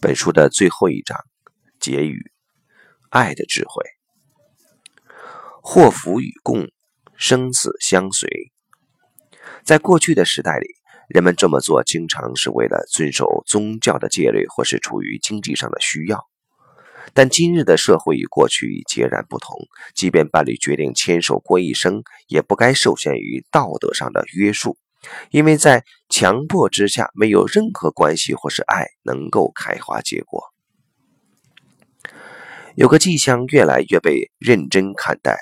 本书的最后一章结语：爱的智慧，祸福与共，生死相随。在过去的时代里，人们这么做经常是为了遵守宗教的戒律，或是出于经济上的需要。但今日的社会与过去截然不同，即便伴侣决定牵手过一生，也不该受限于道德上的约束，因为在强迫之下，没有任何关系或是爱能够开花结果。有个迹象越来越被认真看待，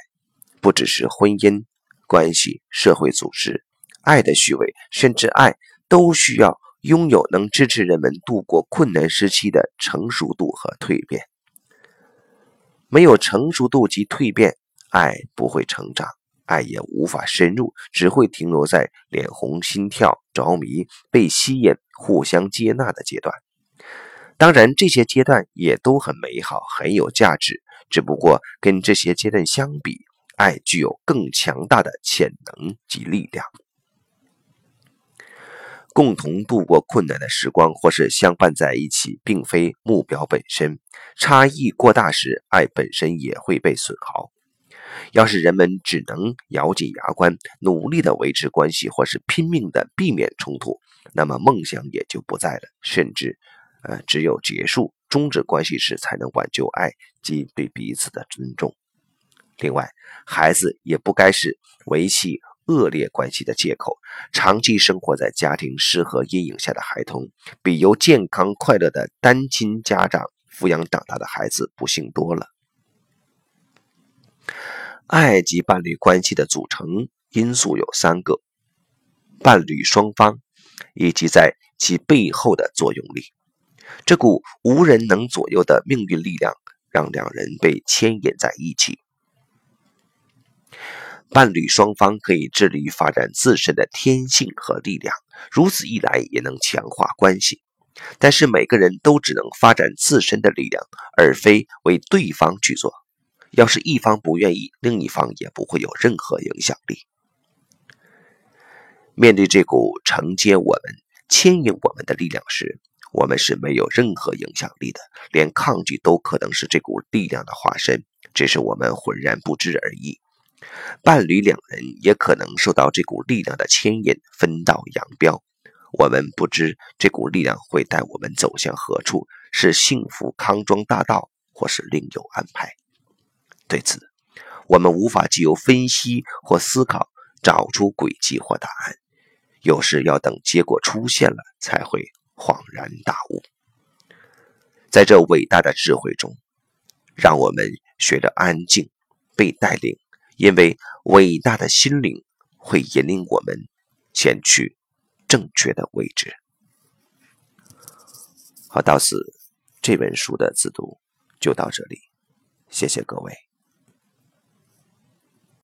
不只是婚姻关系、社会组织，爱的虚伪，甚至爱都需要拥有能支持人们度过困难时期的成熟度和蜕变。没有成熟度及蜕变，爱不会成长，爱也无法深入，只会停留在脸红、心跳、着迷、被吸引、互相接纳的阶段。当然，这些阶段也都很美好，很有价值。只不过跟这些阶段相比，爱具有更强大的潜能及力量。共同度过困难的时光，或是相伴在一起，并非目标本身。差异过大时，爱本身也会被损耗。要是人们只能咬紧牙关，努力的维持关系，或是拼命的避免冲突，那么梦想也就不在了。甚至，呃，只有结束、终止关系时，才能挽救爱及对彼此的尊重。另外，孩子也不该是维系。恶劣关系的借口，长期生活在家庭失和阴影下的孩童，比由健康快乐的单亲家长抚养长大的孩子不幸多了。爱及伴侣关系的组成因素有三个：伴侣双方，以及在其背后的作用力。这股无人能左右的命运力量，让两人被牵引在一起。伴侣双方可以致力于发展自身的天性和力量，如此一来也能强化关系。但是每个人都只能发展自身的力量，而非为对方去做。要是一方不愿意，另一方也不会有任何影响力。面对这股承接我们、牵引我们的力量时，我们是没有任何影响力的，连抗拒都可能是这股力量的化身，只是我们浑然不知而已。伴侣两人也可能受到这股力量的牵引，分道扬镳。我们不知这股力量会带我们走向何处，是幸福康庄大道，或是另有安排。对此，我们无法藉由分析或思考找出轨迹或答案。有时要等结果出现了，才会恍然大悟。在这伟大的智慧中，让我们学着安静，被带领。因为伟大的心灵会引领我们前去正确的位置。好，到此这本书的自读就到这里，谢谢各位。